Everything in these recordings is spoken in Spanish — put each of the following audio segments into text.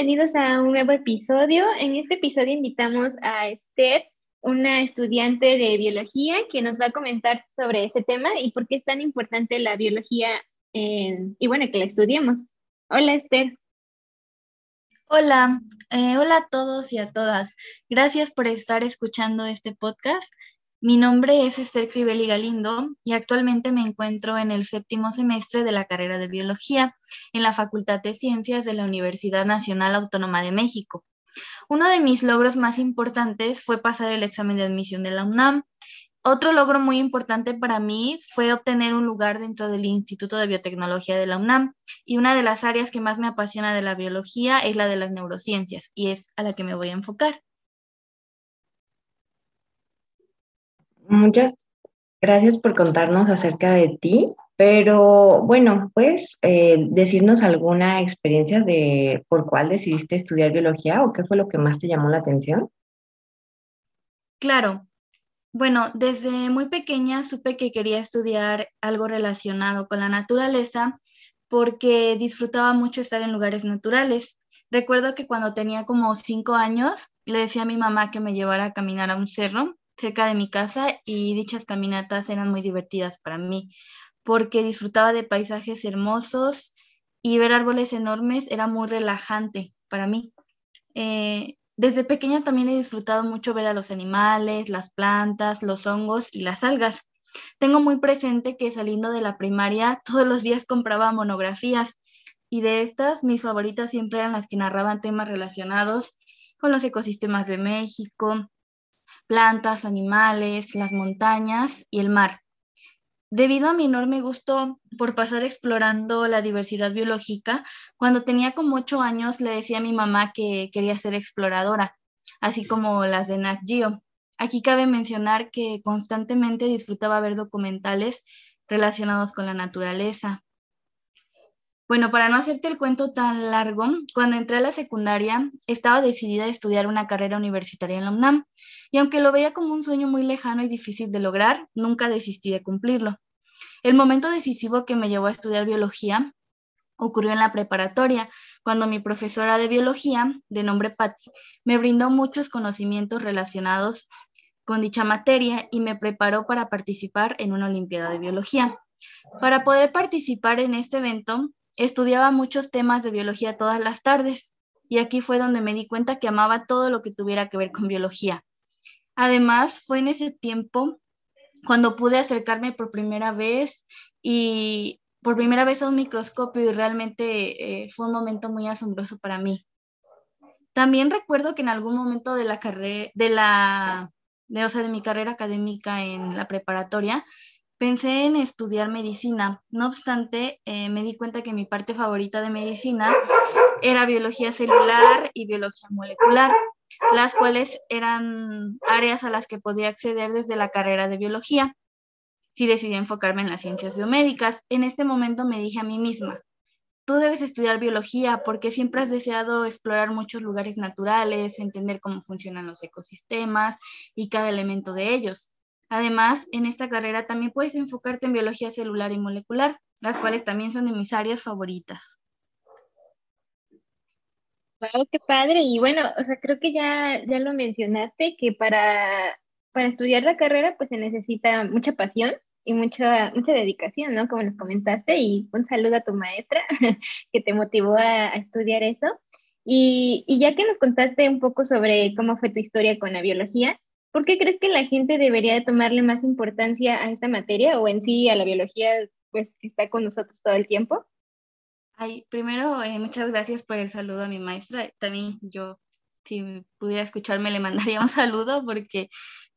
bienvenidos a un nuevo episodio. En este episodio invitamos a Esther, una estudiante de biología, que nos va a comentar sobre ese tema y por qué es tan importante la biología y bueno, que la estudiemos. Hola Esther. Hola, eh, hola a todos y a todas. Gracias por estar escuchando este podcast. Mi nombre es Esther Cribeli Galindo y actualmente me encuentro en el séptimo semestre de la carrera de Biología en la Facultad de Ciencias de la Universidad Nacional Autónoma de México. Uno de mis logros más importantes fue pasar el examen de admisión de la UNAM. Otro logro muy importante para mí fue obtener un lugar dentro del Instituto de Biotecnología de la UNAM y una de las áreas que más me apasiona de la biología es la de las neurociencias y es a la que me voy a enfocar. Muchas gracias por contarnos acerca de ti, pero bueno, ¿puedes eh, decirnos alguna experiencia de por cuál decidiste estudiar biología o qué fue lo que más te llamó la atención? Claro. Bueno, desde muy pequeña supe que quería estudiar algo relacionado con la naturaleza porque disfrutaba mucho estar en lugares naturales. Recuerdo que cuando tenía como cinco años le decía a mi mamá que me llevara a caminar a un cerro cerca de mi casa y dichas caminatas eran muy divertidas para mí porque disfrutaba de paisajes hermosos y ver árboles enormes era muy relajante para mí. Eh, desde pequeña también he disfrutado mucho ver a los animales, las plantas, los hongos y las algas. Tengo muy presente que saliendo de la primaria todos los días compraba monografías y de estas mis favoritas siempre eran las que narraban temas relacionados con los ecosistemas de México, plantas, animales, las montañas y el mar. Debido a mi enorme gusto por pasar explorando la diversidad biológica, cuando tenía como ocho años le decía a mi mamá que quería ser exploradora, así como las de Nat Geo. Aquí cabe mencionar que constantemente disfrutaba ver documentales relacionados con la naturaleza. Bueno, para no hacerte el cuento tan largo, cuando entré a la secundaria estaba decidida a estudiar una carrera universitaria en la UNAM y aunque lo veía como un sueño muy lejano y difícil de lograr, nunca desistí de cumplirlo. El momento decisivo que me llevó a estudiar biología ocurrió en la preparatoria, cuando mi profesora de biología, de nombre Patti, me brindó muchos conocimientos relacionados con dicha materia y me preparó para participar en una Olimpiada de Biología. Para poder participar en este evento, estudiaba muchos temas de biología todas las tardes y aquí fue donde me di cuenta que amaba todo lo que tuviera que ver con biología. Además, fue en ese tiempo cuando pude acercarme por primera vez y por primera vez a un microscopio y realmente eh, fue un momento muy asombroso para mí. También recuerdo que en algún momento de la carrera, de la, o sea, de mi carrera académica en la preparatoria, pensé en estudiar medicina. No obstante, eh, me di cuenta que mi parte favorita de medicina era biología celular y biología molecular las cuales eran áreas a las que podía acceder desde la carrera de biología. Si decidí enfocarme en las ciencias biomédicas, en este momento me dije a mí misma, tú debes estudiar biología porque siempre has deseado explorar muchos lugares naturales, entender cómo funcionan los ecosistemas y cada elemento de ellos. Además, en esta carrera también puedes enfocarte en biología celular y molecular, las cuales también son de mis áreas favoritas. Wow, qué padre. Y bueno, o sea, creo que ya, ya lo mencionaste, que para, para estudiar la carrera pues se necesita mucha pasión y mucha, mucha dedicación, ¿no? Como nos comentaste, y un saludo a tu maestra que te motivó a, estudiar eso. Y, y, ya que nos contaste un poco sobre cómo fue tu historia con la biología, ¿por qué crees que la gente debería de tomarle más importancia a esta materia o en sí a la biología, pues que está con nosotros todo el tiempo? Primero, eh, muchas gracias por el saludo a mi maestra. También yo, si pudiera escucharme, le mandaría un saludo porque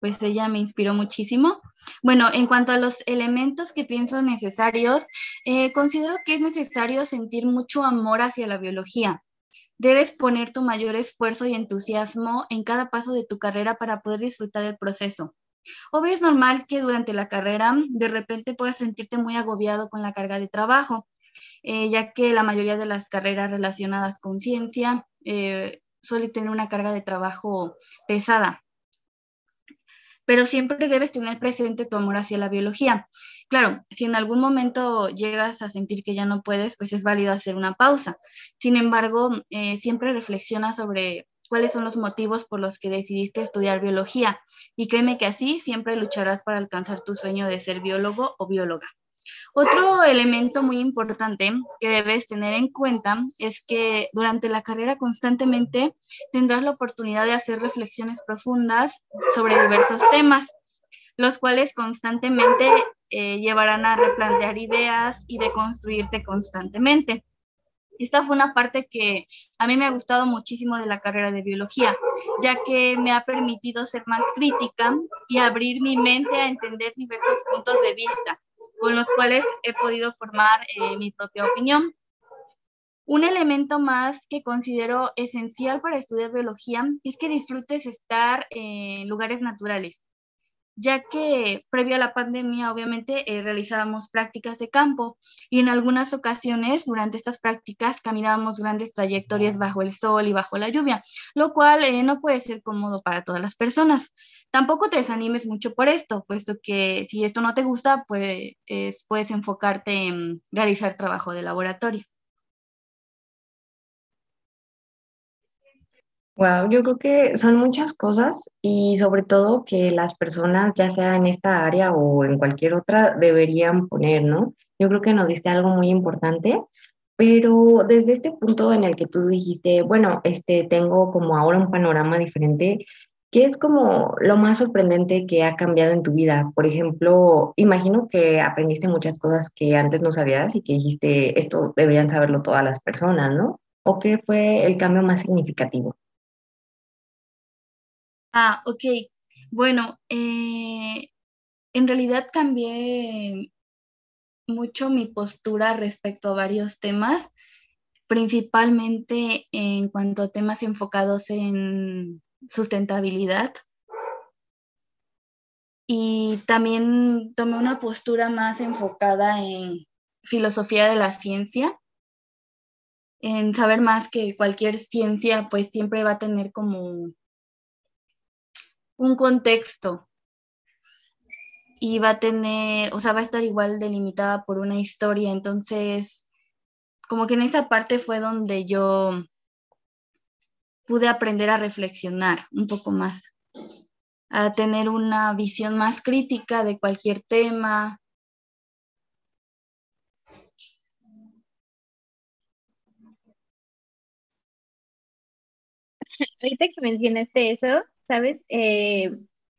pues ella me inspiró muchísimo. Bueno, en cuanto a los elementos que pienso necesarios, eh, considero que es necesario sentir mucho amor hacia la biología. Debes poner tu mayor esfuerzo y entusiasmo en cada paso de tu carrera para poder disfrutar el proceso. Obvio es normal que durante la carrera de repente puedas sentirte muy agobiado con la carga de trabajo, eh, ya que la mayoría de las carreras relacionadas con ciencia eh, suele tener una carga de trabajo pesada. pero siempre debes tener presente tu amor hacia la biología. Claro, si en algún momento llegas a sentir que ya no puedes, pues es válido hacer una pausa. Sin embargo, eh, siempre reflexiona sobre cuáles son los motivos por los que decidiste estudiar biología y créeme que así siempre lucharás para alcanzar tu sueño de ser biólogo o bióloga. Otro elemento muy importante que debes tener en cuenta es que durante la carrera constantemente tendrás la oportunidad de hacer reflexiones profundas sobre diversos temas, los cuales constantemente eh, llevarán a replantear ideas y de construirte constantemente. Esta fue una parte que a mí me ha gustado muchísimo de la carrera de biología, ya que me ha permitido ser más crítica y abrir mi mente a entender diversos puntos de vista con los cuales he podido formar eh, mi propia opinión. Un elemento más que considero esencial para estudiar biología es que disfrutes estar en lugares naturales, ya que previo a la pandemia obviamente eh, realizábamos prácticas de campo y en algunas ocasiones durante estas prácticas caminábamos grandes trayectorias bajo el sol y bajo la lluvia, lo cual eh, no puede ser cómodo para todas las personas. Tampoco te desanimes mucho por esto, puesto que si esto no te gusta, pues puedes enfocarte en realizar trabajo de laboratorio. Wow, yo creo que son muchas cosas y sobre todo que las personas, ya sea en esta área o en cualquier otra, deberían poner, ¿no? Yo creo que nos diste algo muy importante, pero desde este punto en el que tú dijiste, bueno, este, tengo como ahora un panorama diferente, ¿qué es como lo más sorprendente que ha cambiado en tu vida? Por ejemplo, imagino que aprendiste muchas cosas que antes no sabías y que dijiste, esto deberían saberlo todas las personas, ¿no? ¿O qué fue el cambio más significativo? Ah, ok. Bueno, eh, en realidad cambié mucho mi postura respecto a varios temas, principalmente en cuanto a temas enfocados en sustentabilidad. Y también tomé una postura más enfocada en filosofía de la ciencia, en saber más que cualquier ciencia pues siempre va a tener como un contexto y va a tener, o sea, va a estar igual delimitada por una historia. Entonces, como que en esa parte fue donde yo pude aprender a reflexionar un poco más, a tener una visión más crítica de cualquier tema. Ahorita que mencionaste eso, ¿sabes? Eh,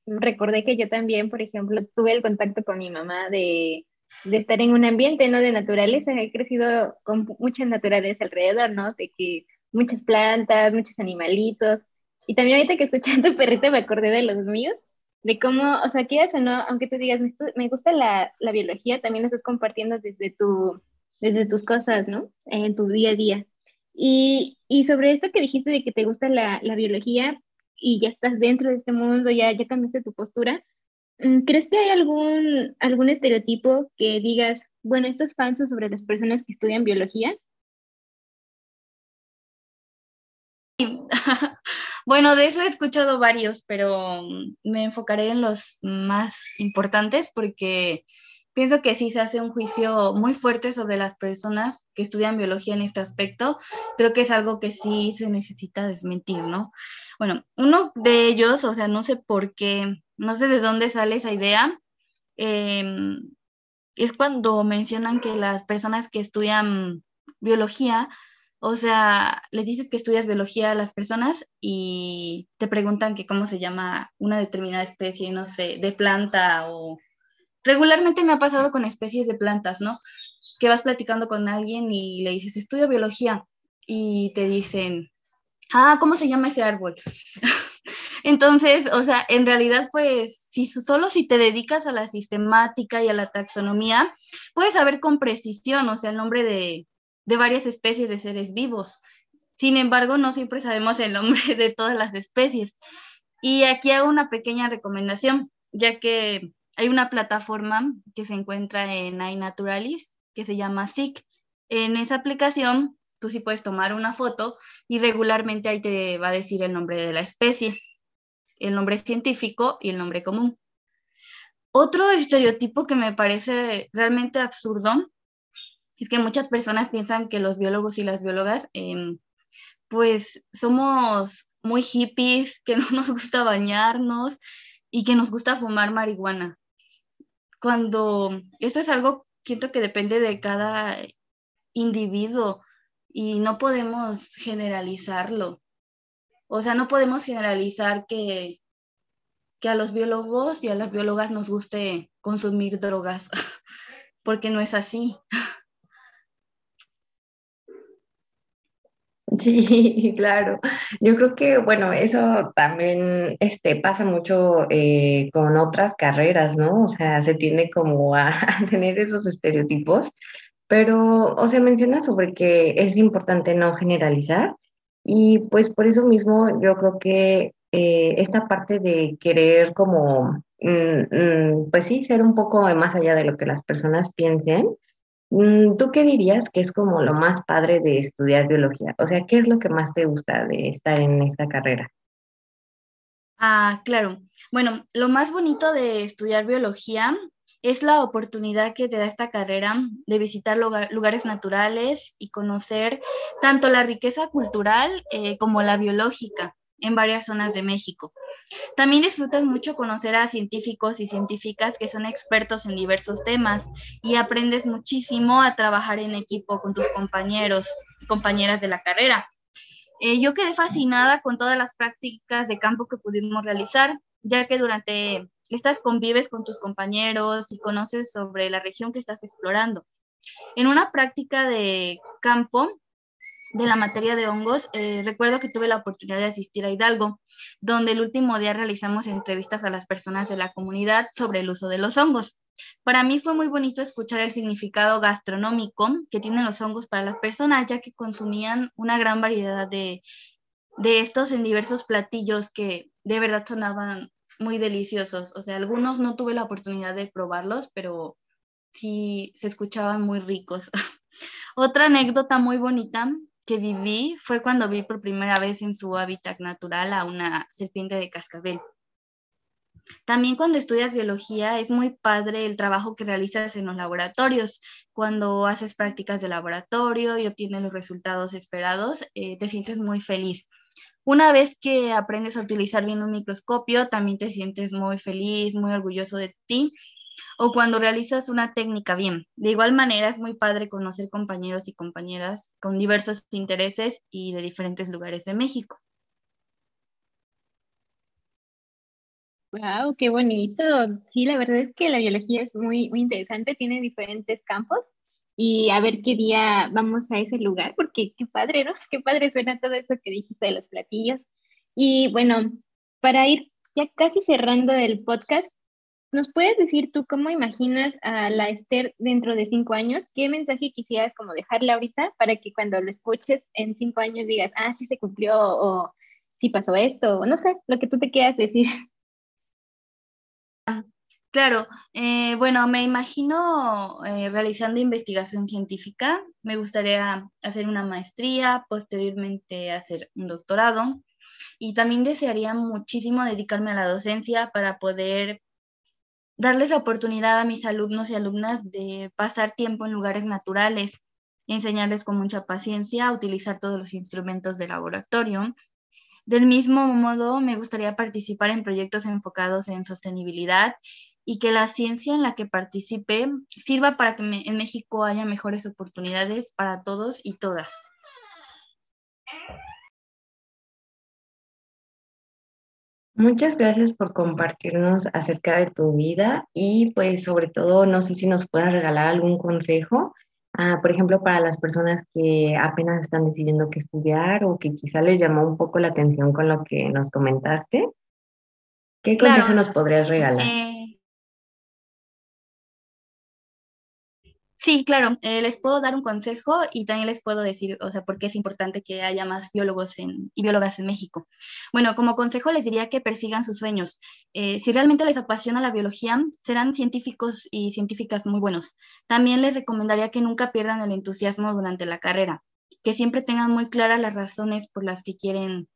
recordé que yo también, por ejemplo, tuve el contacto con mi mamá de, de estar en un ambiente, ¿no? De naturaleza. He crecido con mucha naturaleza alrededor, ¿no? De que muchas plantas, muchos animalitos. Y también ahorita que tu perrito me acordé de los míos, de cómo, o sea, quieras o no, aunque tú digas, me gusta la, la biología, también lo estás compartiendo desde, tu, desde tus cosas, ¿no? En tu día a día. Y, y sobre esto que dijiste de que te gusta la, la biología, y ya estás dentro de este mundo, ya, ya cambiaste tu postura, mm, ¿crees que hay algún, algún estereotipo que digas, bueno, esto es falso sobre las personas que estudian biología? Bueno, de eso he escuchado varios, pero mm, me enfocaré en los más importantes porque pienso que sí se hace un juicio muy fuerte sobre las personas que estudian biología en este aspecto. Creo que es algo que sí se necesita desmentir, ¿no? Bueno, uno de ellos, o sea, no sé por qué, no sé de dónde sale esa idea, em, es cuando mencionan que las personas que estudian biología, o sea, le dices que estudias biología a las personas y te preguntan que cómo se llama una determinada especie, no sé, de planta o... Regularmente me ha pasado con especies de plantas, ¿no? Que vas platicando con alguien y le dices, estudio biología y te dicen, ah, ¿cómo se llama ese árbol? Entonces, o sea, en realidad, pues, si solo si te dedicas a la sistemática y a la taxonomía, puedes saber con precisión, o sea, el nombre de, de varias especies de seres vivos. Sin embargo, no siempre sabemos el nombre de todas las especies. Y aquí hago una pequeña recomendación, ya que hay una plataforma que se encuentra en iNaturalis que se llama SIC. En esa aplicación tú sí puedes tomar una foto y regularmente ahí te va a decir el nombre de la especie. el nombre científico y el nombre común. Otro estereotipo que me parece realmente absurdo es que muchas personas piensan que los biólogos y las biólogas, em, pues somos muy hippies, que no nos gusta bañarnos y que nos gusta fumar marihuana. Cuando esto es algo, siento que depende de cada individuo y no podemos generalizarlo. O sea, no podemos generalizar que, que a los biólogos y a las biólogas nos guste consumir drogas, porque no es así. Sí, claro. Yo creo que, bueno, eso también este, pasa mucho eh, con otras carreras, ¿no? O sea, se tiende como a, tener esos estereotipos, pero, o sea, menciona sobre que es importante no generalizar y pues por eso mismo yo creo que eh, esta parte de querer como, mm, mm, pues sí, ser un poco más allá de lo que las personas piensen, ¿Tú qué dirías que es como lo más padre de estudiar biología? O sea, ¿qué es lo que más te gusta de estar en esta carrera? Ah, claro. Bueno, lo más bonito de estudiar biología es la oportunidad que te da esta carrera de visitar lugares naturales y conocer tanto la riqueza cultural eh, como la biológica en varias zonas de México. También disfrutas mucho conocer a científicos y científicas que son expertos en diversos temas y aprendes muchísimo a trabajar en equipo con tus compañeros y compañeras de la carrera. Eh, yo quedé fascinada con todas las prácticas de campo que pudimos realizar, ya que durante estas convives con tus compañeros y conoces sobre la región que estás explorando. En una práctica de campo, de la materia de hongos, eh, recuerdo que tuve la oportunidad de asistir a Hidalgo, donde el último día realizamos entrevistas a las personas de la comunidad sobre el uso de los hongos. Para mí fue muy bonito escuchar el significado gastronómico que tienen los hongos para las personas, ya que consumían una gran variedad de, de estos en diversos platillos que de verdad sonaban muy deliciosos. O sea, algunos no tuve la oportunidad de probarlos, pero sí se escuchaban muy ricos. Otra anécdota muy bonita que viví fue cuando vi por primera vez en su hábitat natural a una serpiente de cascabel. También cuando estudias biología es muy padre el trabajo que realizas en los laboratorios. Cuando haces prácticas de laboratorio y obtienes los resultados esperados, eh, te sientes muy feliz. Una vez que aprendes a utilizar bien un microscopio, también te sientes muy feliz, muy orgulloso de ti o cuando realizas una técnica bien. De igual manera, es muy padre conocer compañeros y compañeras con diversos intereses y de diferentes lugares de México. Wow, qué bonito. Sí, la verdad es que la biología es muy, muy interesante, tiene diferentes campos y a ver qué día vamos a ese lugar, porque qué padre, ¿no? Qué padre suena todo eso que dijiste de los platillos. Y bueno, para ir ya casi cerrando el podcast, ¿Nos puedes decir tú cómo imaginas a la Esther dentro de cinco años? ¿Qué mensaje quisieras como dejarle ahorita para que cuando lo escuches en cinco años digas, ah, sí se cumplió o sí pasó esto o no sé, lo que tú te quieras decir? Claro, eh, bueno, me imagino eh, realizando investigación científica. Me gustaría hacer una maestría, posteriormente hacer un doctorado y también desearía muchísimo dedicarme a la docencia para poder darles la oportunidad a mis alumnos y alumnas de pasar tiempo en lugares naturales enseñarles con mucha paciencia a utilizar todos los instrumentos de laboratorio. Del mismo modo, me gustaría participar en proyectos enfocados en sostenibilidad y que la ciencia en la que participe sirva para que en México haya mejores oportunidades para todos y todas. Muchas gracias por compartirnos acerca de tu vida y pues sobre todo no sé si nos puedas regalar algún consejo, ah, por ejemplo, para las personas que apenas están decidiendo qué estudiar o que quizá les llamó un poco la atención con lo que nos comentaste. ¿Qué consejo nos podrías regalar? Eh, Sí, claro, eh, les puedo dar un consejo y también les puedo decir, o sea, por qué es importante que haya más biólogos y biólogas en México. Bueno, como consejo les diría que persigan sus sueños. Eh, si realmente les apasiona la biología, serán científicos y científicas muy buenos. También les recomendaría que nunca pierdan el entusiasmo durante la carrera, que siempre tengan muy claras las razones por las que quieren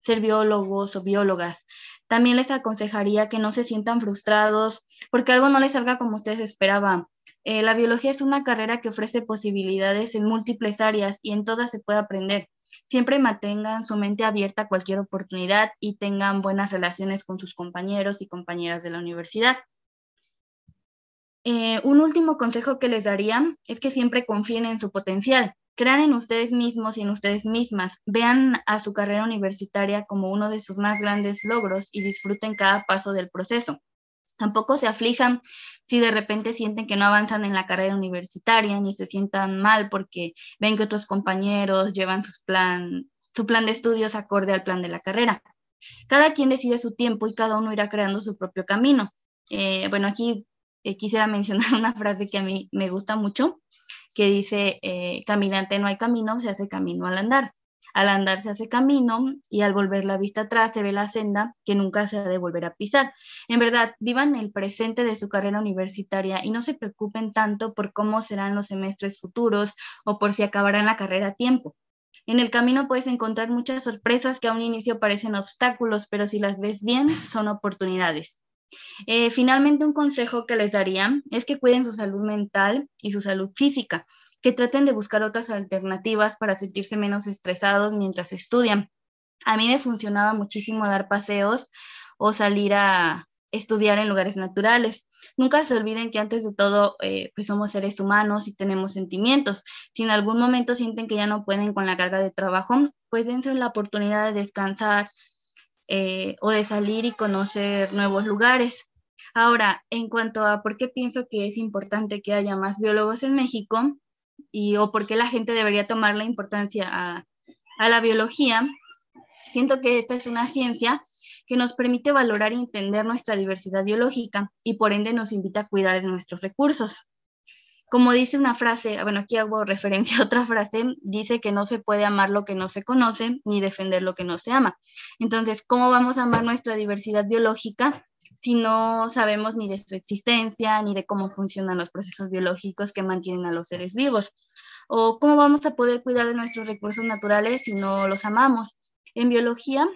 ser biólogos o biólogas. También les aconsejaría que no se sientan frustrados porque algo no les salga como ustedes esperaban. Eh, la biología es una carrera que ofrece posibilidades en múltiples áreas y en todas se puede aprender. Siempre mantengan su mente abierta a cualquier oportunidad y tengan buenas relaciones con sus compañeros y compañeras de la universidad. Eh, un último consejo que les daría es que siempre confíen en su potencial, crean en ustedes mismos y en ustedes mismas, vean a su carrera universitaria como uno de sus más grandes logros y disfruten cada paso del proceso. Tampoco se aflijan si de repente sienten que no avanzan en la carrera universitaria ni se sientan mal porque ven que otros compañeros llevan plan, su plan de estudios acorde al plan de la carrera. Cada quien decide su tiempo y cada uno irá creando su propio camino. Eh, bueno, aquí eh, quisiera mencionar una frase que a mí me gusta mucho, que dice, eh, caminante no hay camino, se hace camino al andar. Al andar se hace camino y al volver la vista atrás se ve la senda que nunca se ha de volver a pisar. En verdad, vivan el presente de su carrera universitaria y no se preocupen tanto por cómo serán los semestres futuros o por si acabarán la carrera a tiempo. En el camino puedes encontrar muchas sorpresas que a un inicio parecen obstáculos, pero si las ves bien, son oportunidades. Eh, finalmente, un consejo que les daría es que cuiden su salud mental y su salud física, que traten de buscar otras alternativas para sentirse menos estresados mientras estudian. A mí me funcionaba muchísimo dar paseos o salir a estudiar en lugares naturales. Nunca se olviden que antes de todo, eh, pues somos seres humanos y tenemos sentimientos. Si en algún momento sienten que ya no pueden con la carga de trabajo, pues dense la oportunidad de descansar, eh, o de salir y conocer nuevos lugares. Ahora, en cuanto a por qué pienso que es importante que haya más biólogos en México y o por qué la gente debería tomar la importancia a, a la biología, siento que esta es una ciencia que nos permite valorar y entender nuestra diversidad biológica y por ende nos invita a cuidar de nuestros recursos como dice una frase, bueno, aquí hago referencia a otra frase, dice que no se puede amar lo que no se conoce ni defender lo que no se ama. Entonces, ¿cómo vamos a amar nuestra diversidad biológica si no sabemos ni de su existencia, ni de cómo funcionan los procesos biológicos que mantienen a los seres vivos? ¿O cómo vamos a poder cuidar de nuestros recursos naturales si no los amamos? En biología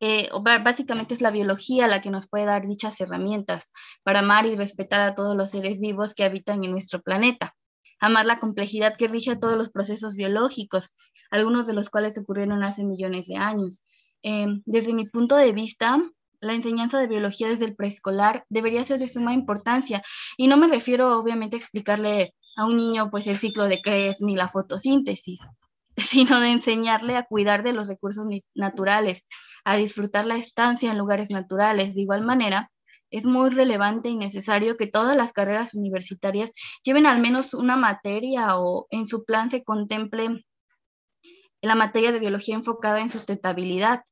eh, básicamente es la biología la que nos puede dar dichas herramientas para amar y respetar a todos los seres vivos que habitan en nuestro planeta. Amar la complejidad que rige a todos los procesos biológicos, algunos de los cuales ocurrieron hace millones de años. Em, desde mi punto de vista, la enseñanza de biología desde el preescolar debería ser de suma importancia. Y no me refiero, obviamente, a explicarle a un niño pues el ciclo de Krebs ni la fotosíntesis, sino de enseñarle a cuidar de los recursos naturales, a disfrutar la estancia en lugares naturales. De igual manera, es muy relevante y necesario que todas las carreras universitarias lleven al menos una materia o en su plan se contemple la materia de biología enfocada en sustentabilidad,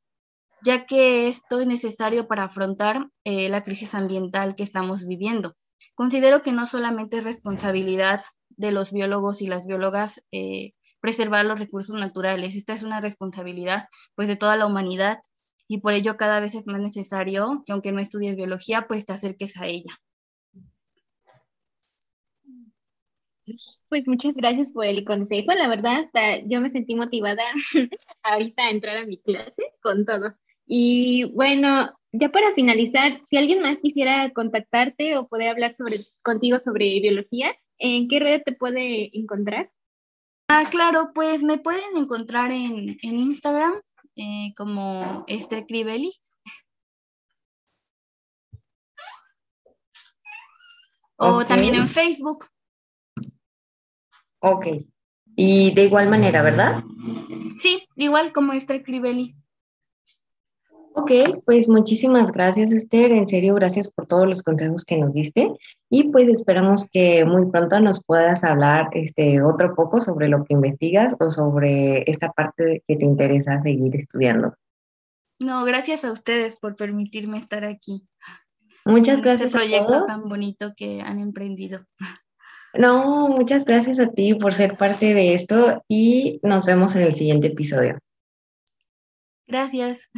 ya que esto es necesario para afrontar eh, la crisis ambiental que estamos viviendo. Considero que no solamente es responsabilidad de los biólogos y las biólogas eh, preservar los recursos naturales. Esta es una responsabilidad pues de toda la humanidad y por ello cada vez es más necesario que aunque no estudies biología, pues te acerques a ella. Pues muchas gracias por el consejo. La verdad, hasta yo me sentí motivada ahorita a entrar a mi clase con todo. Y bueno, ya para finalizar, si alguien más quisiera contactarte o poder hablar contigo sobre biología, ¿en qué red te puede encontrar? Ah, claro, pues me pueden encontrar en, Instagram eh, como Esther Crivelli. O también en Facebook. Ok. Y de igual manera, ¿verdad? Sí, igual como Esther Crivelli. Ok, pues muchísimas gracias Esther, en serio gracias por todos los consejos que nos diste y pues esperamos que muy pronto nos puedas hablar este otro poco sobre lo que investigas o sobre esta parte que te interesa seguir estudiando. No, gracias a ustedes por permitirme estar aquí. Muchas este gracias. Este proyecto tan bonito que han emprendido. No, muchas gracias a ti por ser parte de esto y nos vemos en el siguiente episodio. Gracias.